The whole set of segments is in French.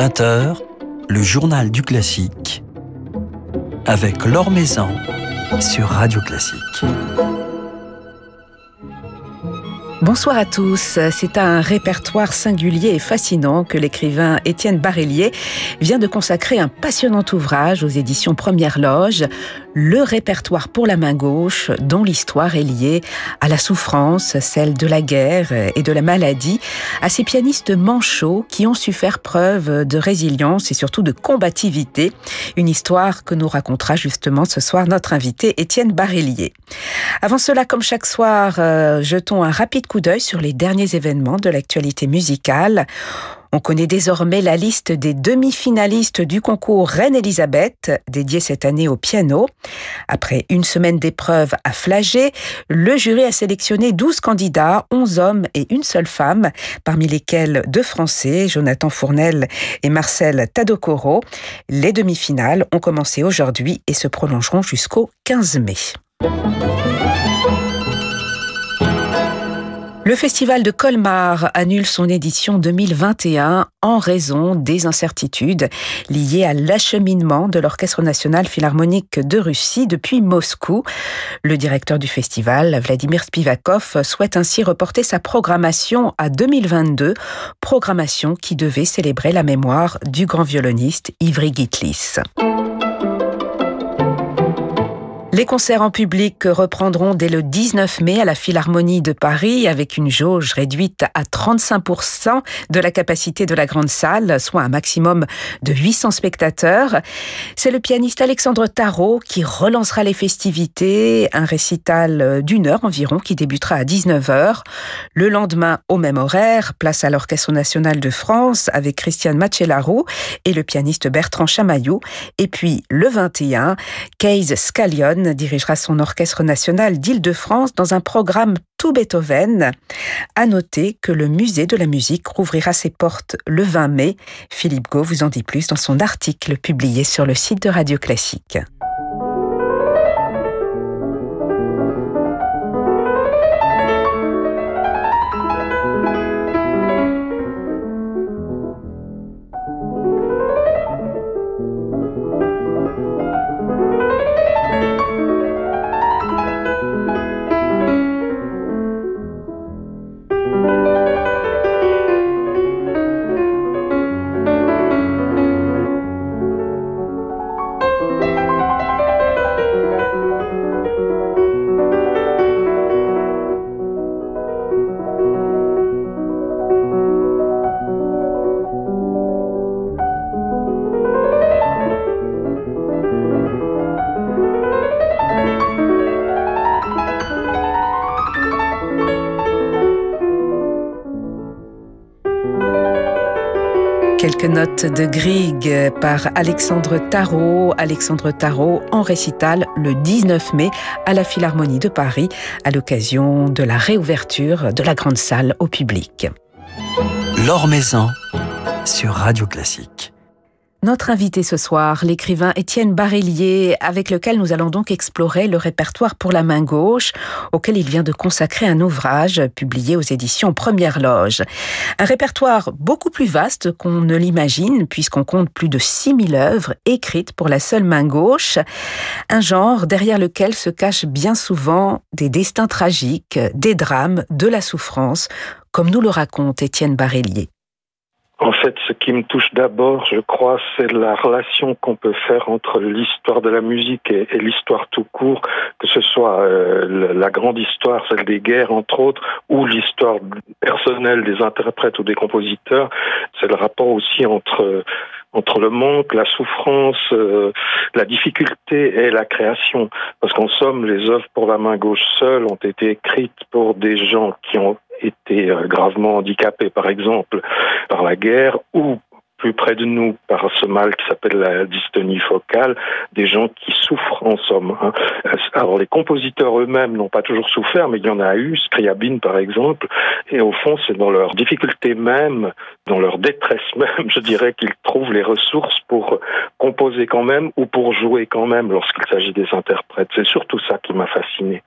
20h, le journal du classique avec Laure Maison sur Radio Classique. Bonsoir à tous. C'est un répertoire singulier et fascinant que l'écrivain Étienne Barélier vient de consacrer un passionnant ouvrage aux éditions Première Loge, le répertoire pour la main gauche, dont l'histoire est liée à la souffrance, celle de la guerre et de la maladie, à ces pianistes manchots qui ont su faire preuve de résilience et surtout de combativité. Une histoire que nous racontera justement ce soir notre invité Étienne Barélier. Avant cela, comme chaque soir, euh, jetons un rapide coup d'œil sur les derniers événements de l'actualité musicale. On connaît désormais la liste des demi-finalistes du concours Reine-Elisabeth, dédié cette année au piano. Après une semaine d'épreuves à Flagey, le jury a sélectionné 12 candidats, 11 hommes et une seule femme, parmi lesquels deux Français, Jonathan Fournel et Marcel Tadokoro. Les demi-finales ont commencé aujourd'hui et se prolongeront jusqu'au 15 mai. Le festival de Colmar annule son édition 2021 en raison des incertitudes liées à l'acheminement de l'Orchestre national philharmonique de Russie depuis Moscou. Le directeur du festival, Vladimir Spivakov, souhaite ainsi reporter sa programmation à 2022, programmation qui devait célébrer la mémoire du grand violoniste Ivry Gitlis. Les concerts en public reprendront dès le 19 mai à la Philharmonie de Paris avec une jauge réduite à 35% de la capacité de la grande salle, soit un maximum de 800 spectateurs. C'est le pianiste Alexandre Tarot qui relancera les festivités, un récital d'une heure environ qui débutera à 19h. Le lendemain, au même horaire, place à l'Orchestre national de France avec Christiane Macellaro et le pianiste Bertrand Chamaillou. Et puis le 21, Case Scallion dirigera son orchestre national d'Île-de-France dans un programme tout Beethoven. À noter que le musée de la musique rouvrira ses portes le 20 mai. Philippe Gau vous en dit plus dans son article publié sur le site de Radio Classique. Quelques notes de Grieg par Alexandre Tarot. Alexandre Tarot en récital le 19 mai à la Philharmonie de Paris à l'occasion de la réouverture de la grande salle au public. L'Or Maison sur Radio Classique. Notre invité ce soir, l'écrivain Étienne Barélier, avec lequel nous allons donc explorer le répertoire pour la main gauche, auquel il vient de consacrer un ouvrage publié aux éditions Première Loge. Un répertoire beaucoup plus vaste qu'on ne l'imagine, puisqu'on compte plus de 6000 œuvres écrites pour la seule main gauche. Un genre derrière lequel se cachent bien souvent des destins tragiques, des drames, de la souffrance, comme nous le raconte Étienne Barélier. En fait, ce qui me touche d'abord, je crois, c'est la relation qu'on peut faire entre l'histoire de la musique et, l'histoire tout court, que ce soit euh, la grande histoire, celle des guerres, entre autres, ou l'histoire personnelle des interprètes ou des compositeurs. C'est le rapport aussi entre entre le manque, la souffrance, euh, la difficulté et la création. Parce qu'en somme, les œuvres pour la main gauche seule ont été écrites pour des gens qui ont été euh, gravement handicapés, par exemple, par la guerre ou plus près de nous par ce mal qui s'appelle la dystonie focale, des gens qui souffrent en somme. Hein. Alors les compositeurs eux-mêmes n'ont pas toujours souffert, mais il y en a eu, Scriabine par exemple, et au fond c'est dans leur difficulté même, dans leur détresse même, je dirais qu'ils trouvent les ressources pour composer quand même ou pour jouer quand même lorsqu'il s'agit des interprètes. C'est surtout ça qui m'a fasciné.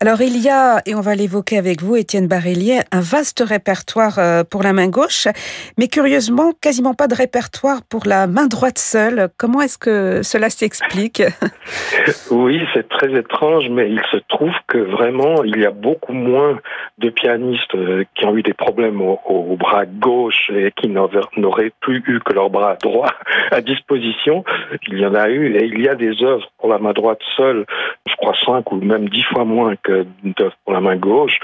Alors il y a, et on va l'évoquer avec vous, Étienne Barélier, un vaste répertoire euh, pour la main gauche, mais curieusement quasiment pas de répertoire pour la main droite seule. Comment est-ce que cela s'explique Oui, c'est très étrange, mais il se trouve que vraiment, il y a beaucoup moins de pianistes euh, qui ont eu des problèmes au, bras gauche et qui n'auraient plus eu que leur bras droit à disposition. Il y en a eu, et il y a des œuvres pour la main droite seule, je crois cinq ou même dix fois moins que d'œuvres pour la main gauche.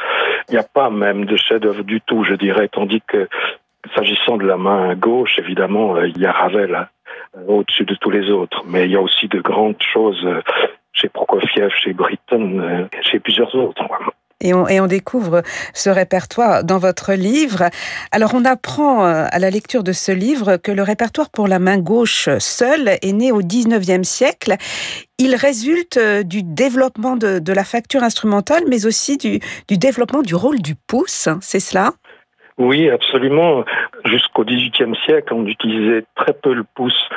Il n'y a pas même de chef-d'œuvre du tout, je dirais, tandis que S'agissant de la main gauche, évidemment, euh, il y a Ravel hein, au-dessus de tous les autres, mais il y a aussi de grandes choses euh, chez Prokofiev, chez Britten, euh, chez plusieurs autres. Et on, découvre ce répertoire dans votre livre. Alors on apprend à la lecture de ce livre que le répertoire pour la main gauche seul est né au 19e siècle. Il résulte du développement de, la facture instrumentale, mais aussi du, du développement du rôle du pouce, c'est cela? Oui, absolument. Jusqu'au XVIIIe siècle, on utilisait très peu le pouce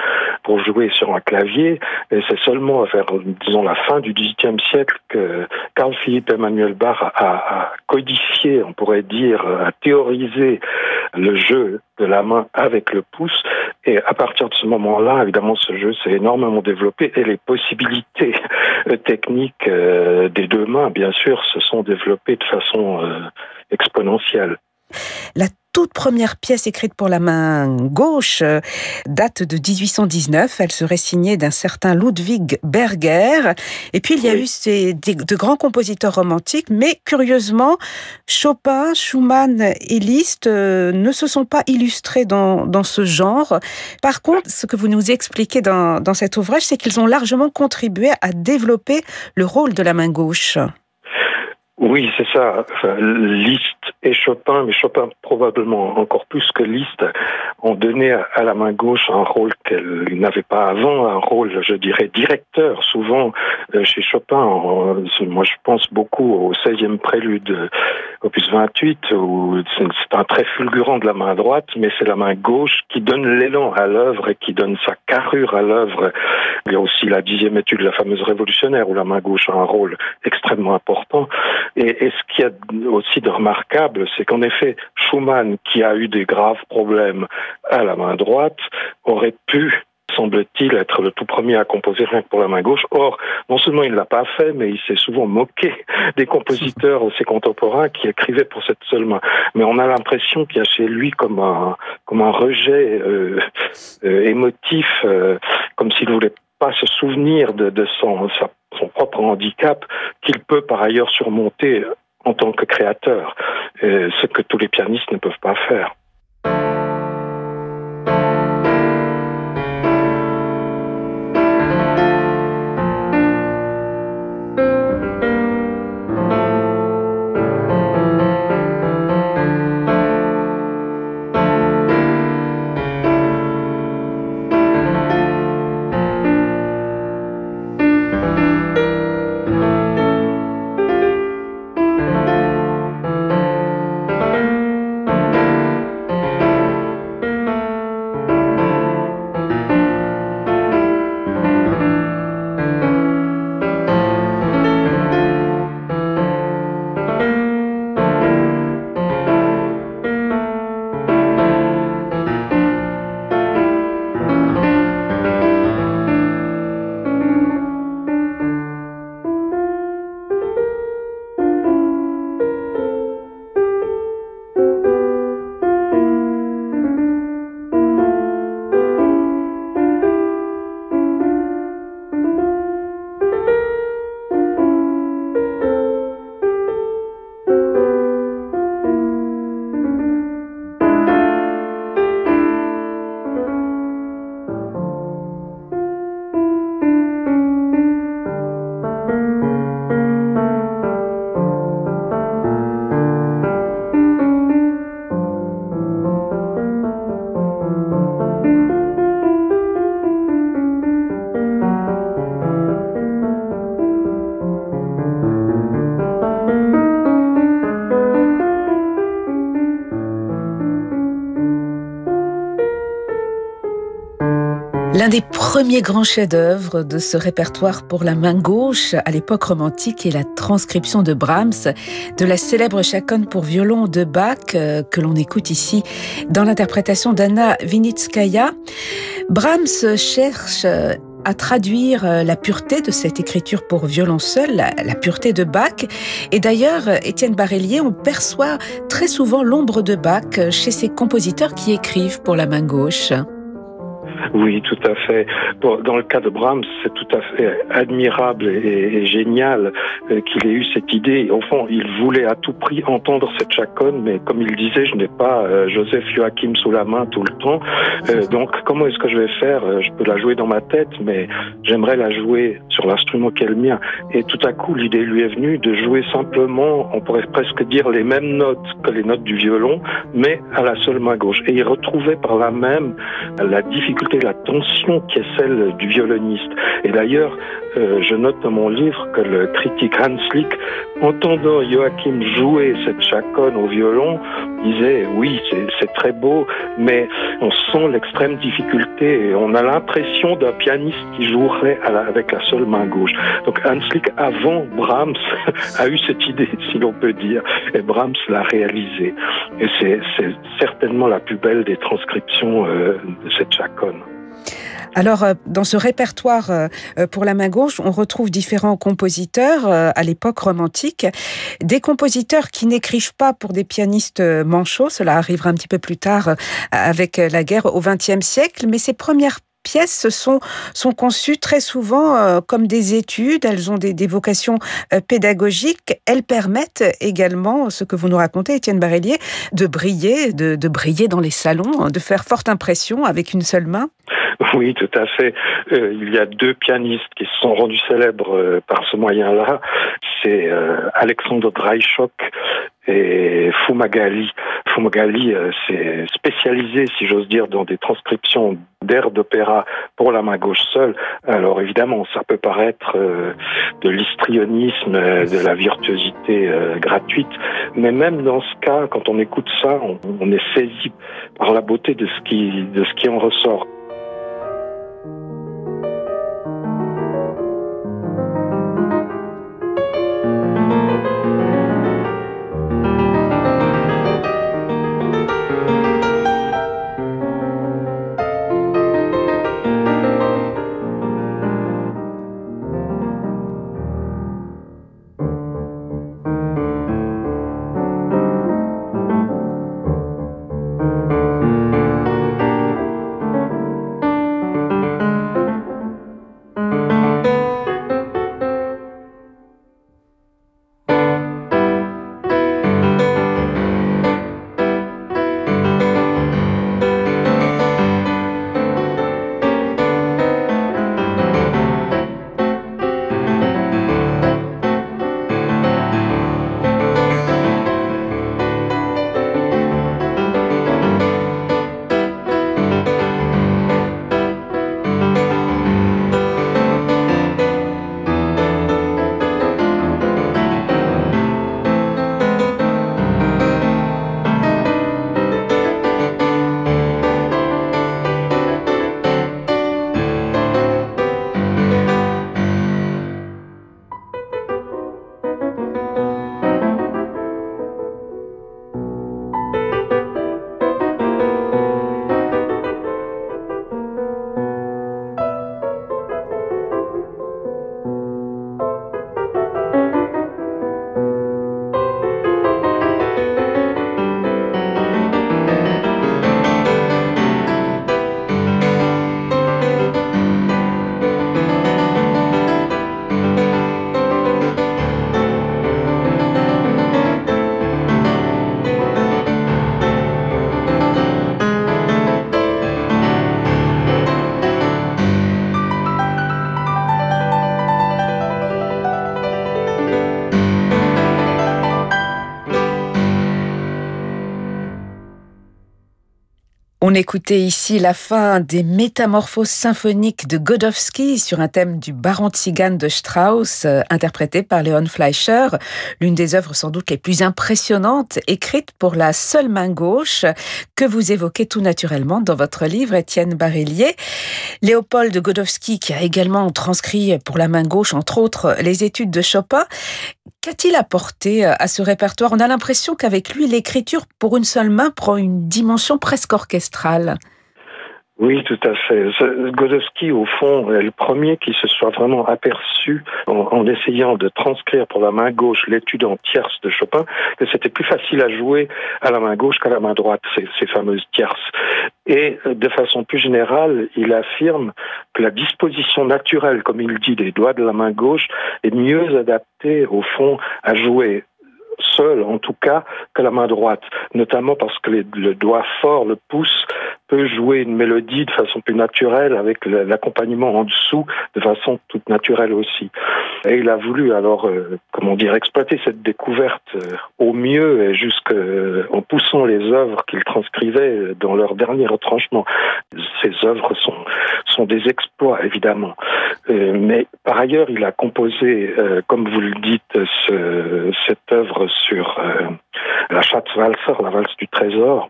pour jouer sur un clavier. Et c'est seulement vers, disons, la fin du XVIIIe siècle que Carl Philippe Emmanuel Bach a, codifié, on pourrait dire, a théorisé le jeu de la main avec le pouce. Et à partir de ce moment-là, évidemment, ce jeu s'est énormément développé et les possibilités techniques euh, des deux mains, bien sûr, se sont développées de façon euh, exponentielle. La toute première pièce écrite pour la main gauche euh, date de 1819. Elle serait signée d'un certain Ludwig Berger. Et puis il y a eu ces, de grands compositeurs romantiques, mais curieusement, Chopin, Schumann et Liszt euh, ne se sont pas illustrés dans, dans, ce genre. Par contre, ce que vous nous expliquez dans, dans cet ouvrage, c'est qu'ils ont largement contribué à développer le rôle de la main gauche. Oui, c'est ça. Liszt et Chopin, mais Chopin probablement encore plus que Liszt, ont donné à la main gauche un rôle qu'elle n'avait pas avant, un rôle, je dirais, directeur. Souvent, euh, chez Chopin, moi je pense beaucoup au 16e prélude, opus 28, où c'est un trait fulgurant de la main droite, mais c'est la main gauche qui donne l'élan à l'œuvre et qui donne sa carrure à l'œuvre. Il y a aussi la dixième étude, la fameuse révolutionnaire, où la main gauche a un rôle extrêmement important. Et, ce qui est aussi de remarquable, c'est qu'en effet, Schumann, qui a eu des graves problèmes à la main droite, aurait pu semble-t-il, être le tout premier à composer rien que pour la main gauche. Or, non seulement il ne l'a pas fait, mais il s'est souvent moqué des compositeurs, ses contemporains, qui écrivaient pour cette seule main. Mais on a l'impression qu'il y a chez lui comme un, comme un rejet euh, euh, émotif, euh, comme s'il voulait pas se souvenir de, de son, son propre handicap qu'il peut par ailleurs surmonter en tant que créateur, ce que tous les pianistes ne peuvent pas faire. L'un des premiers grands chefs-d'œuvre de ce répertoire pour la main gauche à l'époque romantique est la transcription de Brahms de la célèbre chaconne pour violon de Bach euh, que l'on écoute ici dans l'interprétation d'Anna Vinitskaya. Brahms cherche euh, à traduire euh, la pureté de cette écriture pour violon seul, la, pureté de Bach. Et d'ailleurs, Étienne Barellier, on perçoit très souvent l'ombre de Bach chez ces compositeurs qui écrivent pour la main gauche. Oui, tout à fait. dans le cas de Brahms, c'est tout à fait admirable et, génial euh, qu'il ait eu cette idée. Au fond, il voulait à tout prix entendre cette chaconne, mais comme il disait, je n'ai pas euh, Joseph Joachim sous la main tout le temps. Euh, donc, comment est-ce que je vais faire? Je peux la jouer dans ma tête, mais j'aimerais la jouer sur l'instrument qui est le mien. Et tout à coup, l'idée lui est venue de jouer simplement, on pourrait presque dire les mêmes notes que les notes du violon, mais à la seule main gauche. Et il retrouvait par là même la difficulté la tension qui est celle du violoniste. Et d'ailleurs, euh, je note dans mon livre que le critique Hans Lick, entendant Joachim jouer cette chaconne au violon, disait oui, c'est très beau, mais on sent l'extrême difficulté et on a l'impression d'un pianiste qui jouerait avec la seule main gauche. Donc Hans Lick, avant Brahms, a eu cette idée, si l'on peut dire, et Brahms l'a réalisée. Et c'est certainement la plus belle des transcriptions euh, de cette chaconne. Alors, euh, dans ce répertoire euh, pour la main gauche, on retrouve différents compositeurs euh, à l'époque romantique, des compositeurs qui n'écrivent pas pour des pianistes manchots, cela arrivera un petit peu plus tard avec la guerre au XXe siècle, mais ces premières pièces sont, sont conçues très souvent comme des études, elles ont des, vocations pédagogiques, elles permettent également, ce que vous nous racontez, Étienne Barellier, de briller, de, briller dans les salons, de faire forte impression avec une seule main. Oui, tout à fait. Euh, il y a deux pianistes qui se sont rendus célèbres euh, par ce moyen-là. C'est euh, Alexandre Dreischock et Fumagalli. Fumagalli s'est spécialisé, si j'ose dire, dans des transcriptions d'airs d'opéra pour la main gauche seule. Alors évidemment, ça peut paraître de l'histrionisme, de la virtuosité gratuite, mais même dans ce cas, quand on écoute ça, on, est saisi par la beauté de ce qui en ressort. On écoutait ici la fin des Métamorphoses symphoniques de Godowski sur un thème du Baron de Strauss, euh, interprété par Léon Fleischer, l'une des œuvres sans doute les plus impressionnantes écrites pour la seule main gauche que vous évoquez tout naturellement dans votre livre, Étienne Barillier. Léopold Godowski, qui a également transcrit pour la main gauche, entre autres, les études de Chopin, Qu'a-t-il apporté euh, à ce répertoire? On a l'impression qu'avec lui, l'écriture pour une seule main prend une dimension presque orchestrale. Oui, tout à fait. Godowski, au fond, est le premier qui se soit vraiment aperçu, en, essayant de transcrire pour la main gauche l'étude en tierces de Chopin, que c'était plus facile à jouer à la main gauche qu'à la main droite, ces fameuses tierces. Et de façon plus générale, il affirme que la disposition naturelle, comme il dit, des doigts de la main gauche est mieux adaptée, au fond, à jouer seul, en tout cas, que la main droite, notamment parce que le doigt fort, le pouce, peut jouer une mélodie de façon plus naturelle avec l'accompagnement en dessous de façon toute naturelle aussi. Et il a voulu alors, euh, comment dire, exploiter cette découverte euh, au mieux et jusqu'en euh, poussant les œuvres qu'il transcrivait dans leur dernier retranchement. Ces œuvres sont, sont des exploits, évidemment. mais par ailleurs, il a composé, comme vous le dites, ce, cette œuvre sur la Schatzwalzer, la valse du trésor,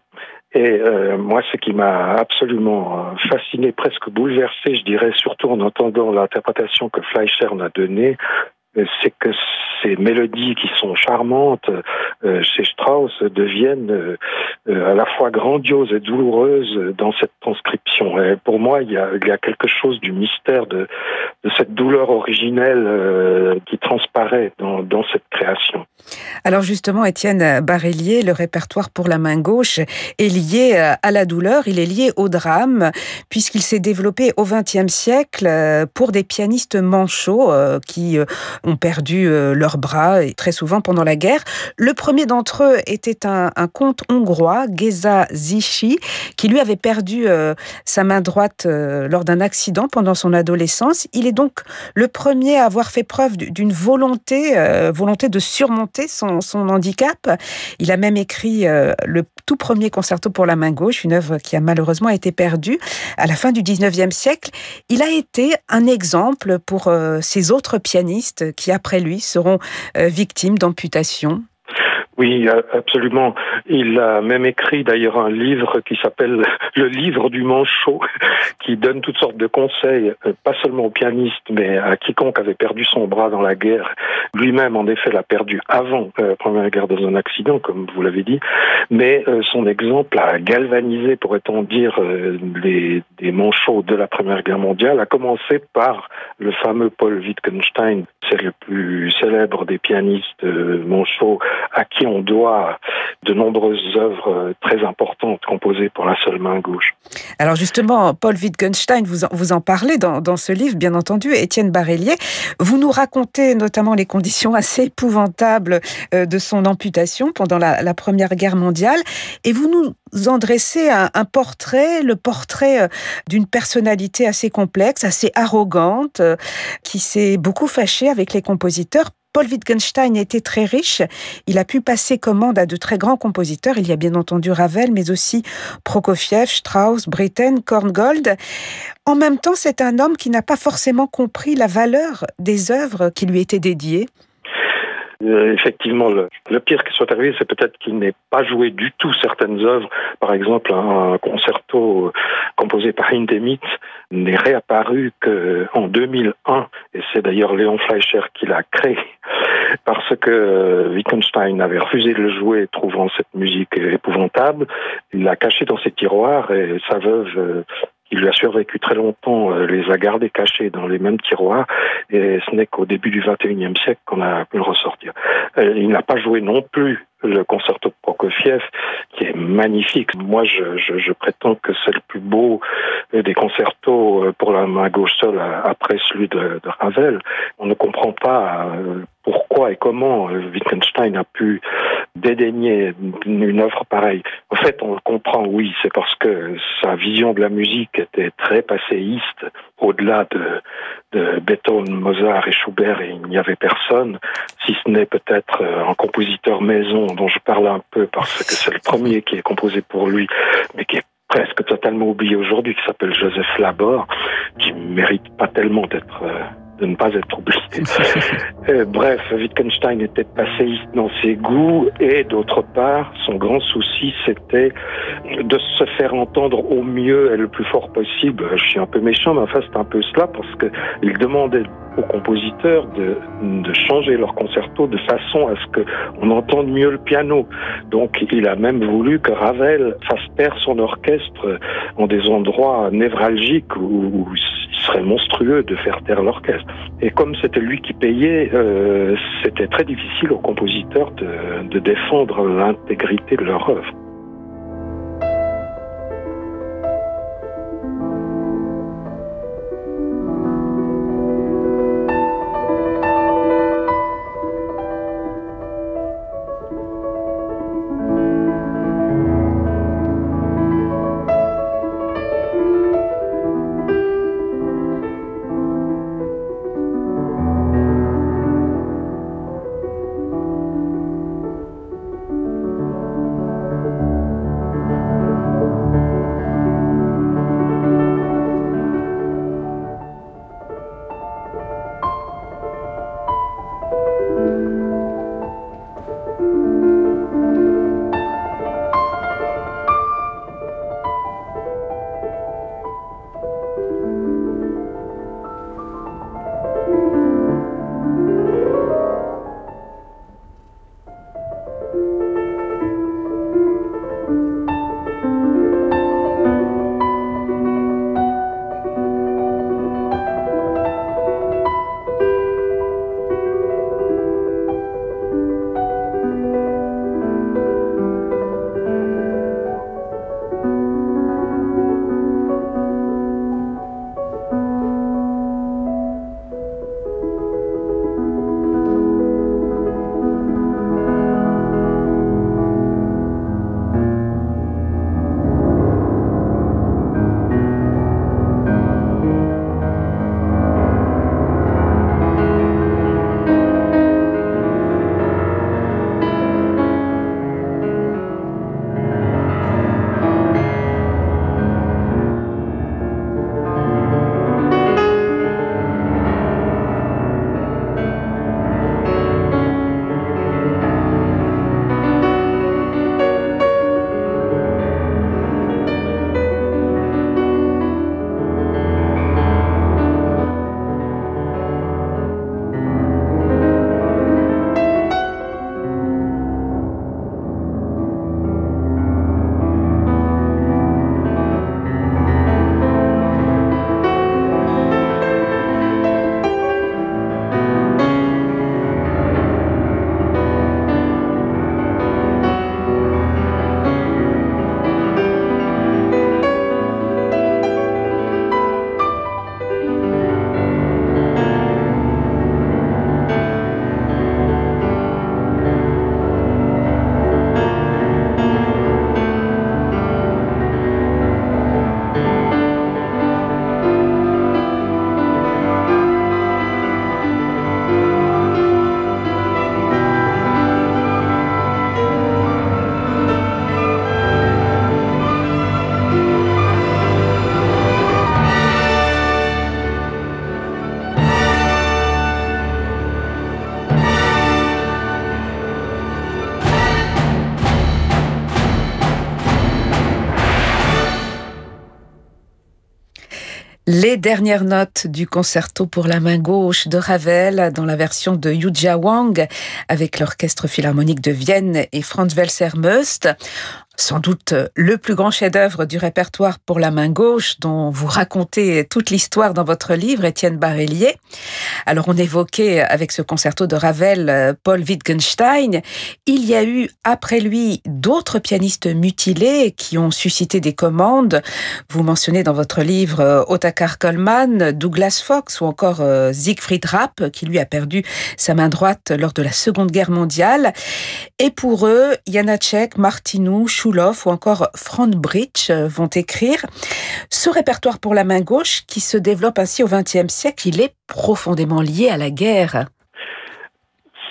et euh, moi, ce qui m'a absolument euh, fasciné, presque bouleversé, je dirais, surtout en entendant l'interprétation que Fleischer en a donnée, c'est que ces mélodies qui sont charmantes euh, chez Strauss deviennent euh, à la fois grandioses et douloureuses dans cette transcription. Pour moi, il y, a, il y a quelque chose du mystère de, cette douleur originelle euh, qui transparaît dans, dans, cette création. Alors justement, Étienne Barellier, le répertoire pour la main gauche est lié à la douleur, il est lié au drame, puisqu'il s'est développé au XXe siècle pour des pianistes manchots qui ont perdu euh, leurs bras, et très souvent pendant la guerre. Le premier d'entre eux était un, comte hongrois, Geza Zichy, qui lui avait perdu euh, sa main droite euh, lors d'un accident pendant son adolescence. Il est donc le premier à avoir fait preuve d'une volonté, volonté de surmonter son, son, handicap. Il a même écrit le tout premier concerto pour la main gauche, une œuvre qui a malheureusement été perdue à la fin du 19e siècle. Il a été un exemple pour ces autres pianistes qui, après lui, seront euh, victimes d'amputations oui, absolument. Il a même écrit d'ailleurs un livre qui s'appelle Le livre du manchot, qui donne toutes sortes de conseils, euh, pas seulement aux pianistes, mais à quiconque avait perdu son bras dans la guerre. Lui-même, en effet, l'a perdu avant euh, la Première Guerre dans un accident, comme vous l'avez dit. Mais euh, son exemple a galvanisé, pourrait-on dire, les, manchots de la Première Guerre mondiale, a commencé par le fameux Paul Wittgenstein, c'est le plus célèbre des pianistes manchots, à qui on doit de nombreuses œuvres très importantes composées pour la seule main gauche. Alors justement, Paul Wittgenstein, vous en, parlez dans, ce livre, bien entendu, Étienne Barélier. Vous nous racontez notamment les conditions assez épouvantables euh, de son amputation pendant la, Première Guerre mondiale, et vous nous en dressez un, un portrait, le portrait euh, d'une personnalité assez complexe, assez arrogante, euh, qui s'est beaucoup fâchée avec les compositeurs Paul Wittgenstein était très riche. Il a pu passer commande à de très grands compositeurs. Il y a bien entendu Ravel, mais aussi Prokofiev, Strauss, Britten, Korngold. En même temps, c'est un homme qui n'a pas forcément compris la valeur des œuvres qui lui étaient dédiées. Euh, effectivement, le, pire qui soit arrivé, c'est peut-être qu'il n'ait pas joué du tout certaines œuvres. Par exemple, un, concerto euh, composé par Hindemith n'est réapparu qu'en 2001, et c'est d'ailleurs Léon Fleischer qui l'a créé, parce que euh, Wittgenstein avait refusé de le jouer, trouvant cette musique épouvantable. Il l'a caché dans ses tiroirs et sa veuve il a survécu très longtemps, euh, les a gardés cachés dans les mêmes tiroirs, et ce n'est qu'au début du XXIe siècle qu'on a pu le ressortir. Euh, il n'a pas joué non plus le concerto Prokofiev, qui est magnifique. Moi, je, je, je prétends que c'est le plus beau des concertos euh, pour la main gauche seule après celui de, de Ravel. On ne comprend pas euh, pourquoi et comment euh, Wittgenstein a pu dédaigner une œuvre pareille. En fait, on le comprend, oui, c'est parce que sa vision de la musique était très passéiste, au-delà de, Beethoven, Mozart et Schubert, et il n'y avait personne, si ce n'est peut-être un compositeur maison dont je parle un peu parce que c'est le premier qui est composé pour lui, mais qui est presque totalement oublié aujourd'hui, qui s'appelle Joseph Labor, qui mérite pas tellement d'être de ne pas être oublié. Euh, bref, Wittgenstein était passéiste dans ses goûts et d'autre part, son grand souci, c'était de se faire entendre au mieux et le plus fort possible. Je suis un peu méchant, mais enfin c'est un peu cela parce que il demandait aux compositeurs de, de changer leur concerto de façon à ce qu'on entende mieux le piano. Donc il a même voulu que Ravel fasse taire son orchestre en des endroits névralgiques où, il serait monstrueux de faire taire l'orchestre. Et comme c'était lui qui payait, euh, c'était très difficile aux compositeurs de, de défendre l'intégrité de leur œuvre. Dernières notes du concerto pour la main gauche de Ravel dans la version de Yujia Wang avec l'orchestre philharmonique de Vienne et Franz Welser Möst sans doute le plus grand chef-d'œuvre du répertoire pour la main gauche dont vous racontez toute l'histoire dans votre livre, Étienne Barellier. Alors on évoquait avec ce concerto de Ravel euh, Paul Wittgenstein. Il y a eu après lui d'autres pianistes mutilés qui ont suscité des commandes. Vous mentionnez dans votre livre euh, Otakar Coleman, Douglas Fox ou encore euh, Siegfried Rapp qui lui a perdu sa main droite lors de la Seconde Guerre mondiale. Et pour eux, Janacek, Martinou, ou encore Franz Bridge euh, vont écrire. Ce répertoire pour la main gauche, qui se développe ainsi au XXe siècle, il est profondément lié à la guerre.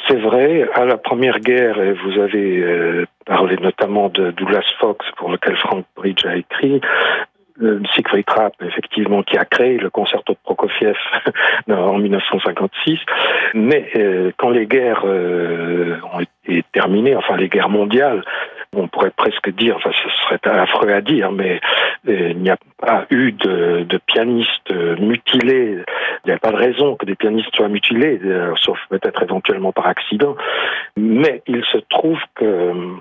C'est vrai, à la Première Guerre, vous avez euh, parlé notamment de Douglas Fox, pour lequel Frank Bridge a écrit, euh, Siegfried Trapp, effectivement, qui a créé le concerto de Prokofiev en 1956. Mais quand les guerres ont été terminées, enfin les guerres mondiales, on pourrait presque dire, enfin ce serait affreux à dire, mais euh, il n'y a pas eu de, de pianistes mutilés. Il n'y a pas de raison que des pianistes soient mutilés, euh, sauf peut-être éventuellement par accident. Mais il se trouve que euh,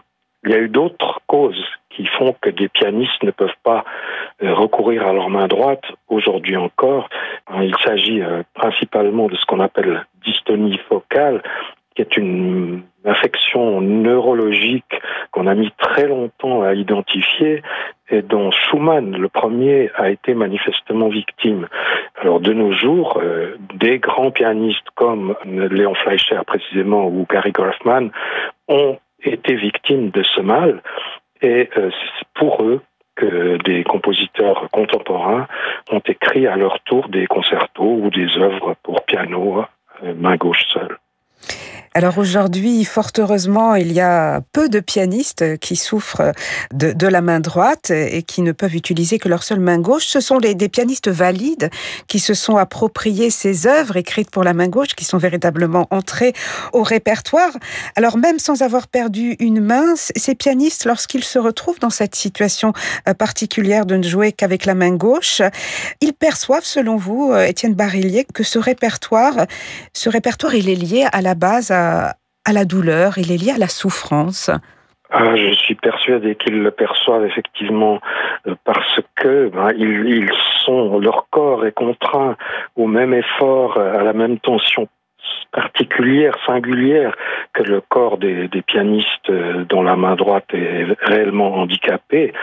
il y a eu d'autres causes qui font que des pianistes ne peuvent pas recourir à leur main droite aujourd'hui encore. Il s'agit principalement de ce qu'on appelle dystonie focale, qui est une affection neurologique qu'on a mis très longtemps à identifier et dont Schumann, le premier, a été manifestement victime. Alors de nos jours, euh, des grands pianistes comme Léon Fleischer précisément ou Gary Grafman ont été victimes de ce mal et euh, c'est pour eux que des compositeurs contemporains ont écrit à leur tour des concertos ou des œuvres pour piano, euh, main gauche seule. Alors aujourd'hui, fort heureusement, il y a peu de pianistes qui souffrent de, la main droite et qui ne peuvent utiliser que leur seule main gauche. Ce sont les, des pianistes valides qui se sont appropriés ces œuvres écrites pour la main gauche, qui sont véritablement entrées au répertoire. Alors même sans avoir perdu une main, ces pianistes, lorsqu'ils se retrouvent dans cette situation euh, particulière de ne jouer qu'avec la main gauche, ils perçoivent, selon vous, euh, Étienne Barillier, que ce répertoire, ce répertoire, il est lié à la base à, la douleur, il est lié à la souffrance. Ah, je suis persuadé qu'ils le perçoivent effectivement euh, parce que ben, ils, sont, leur corps est contraint au même effort, à la même tension particulière, singulière que le corps des, pianistes euh, dont la main droite est réellement handicapée.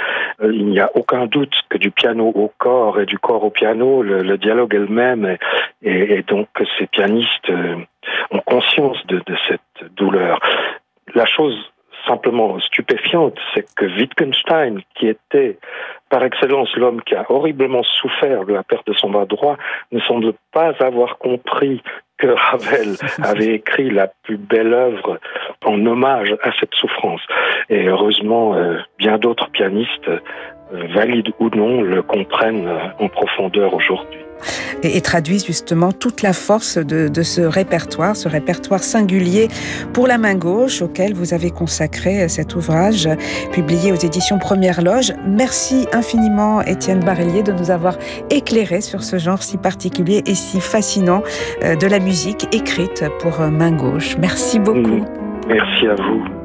Euh, il n'y a aucun doute que du piano au corps et du corps au piano, le, dialogue est même et, donc ces pianistes ont conscience de, cette douleur. La chose simplement stupéfiante, c'est que Wittgenstein, qui était par excellence l'homme qui a horriblement souffert de la perte de son bras droit, ne semble pas avoir compris que Ravel avait écrit la plus belle œuvre en hommage à cette souffrance. Et heureusement, euh, bien d'autres pianistes, euh, valides ou non, le comprennent euh, en profondeur aujourd'hui et, traduisent justement toute la force de, ce répertoire, ce répertoire singulier pour la main gauche auquel vous avez consacré cet ouvrage publié aux éditions Première Loge. Merci infiniment Étienne Barillier de nous avoir éclairé sur ce genre si particulier et si fascinant euh, de la musique écrite pour main gauche. Merci beaucoup. Merci à vous.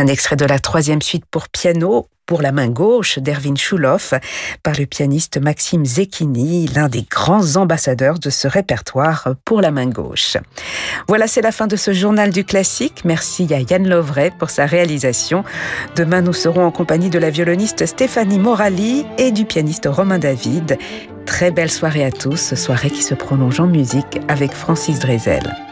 Un extrait de la troisième suite pour piano pour la main gauche d'Erwin Schuloff par le pianiste Maxime Zecchini, l'un des grands ambassadeurs de ce répertoire pour la main gauche. Voilà, c'est la fin de ce journal du classique. Merci à Yann Lovray pour sa réalisation. Demain, nous serons en compagnie de la violoniste Stéphanie Morali et du pianiste Romain David. Très belle soirée à tous, soirée qui se prolonge en musique avec Francis Drezel.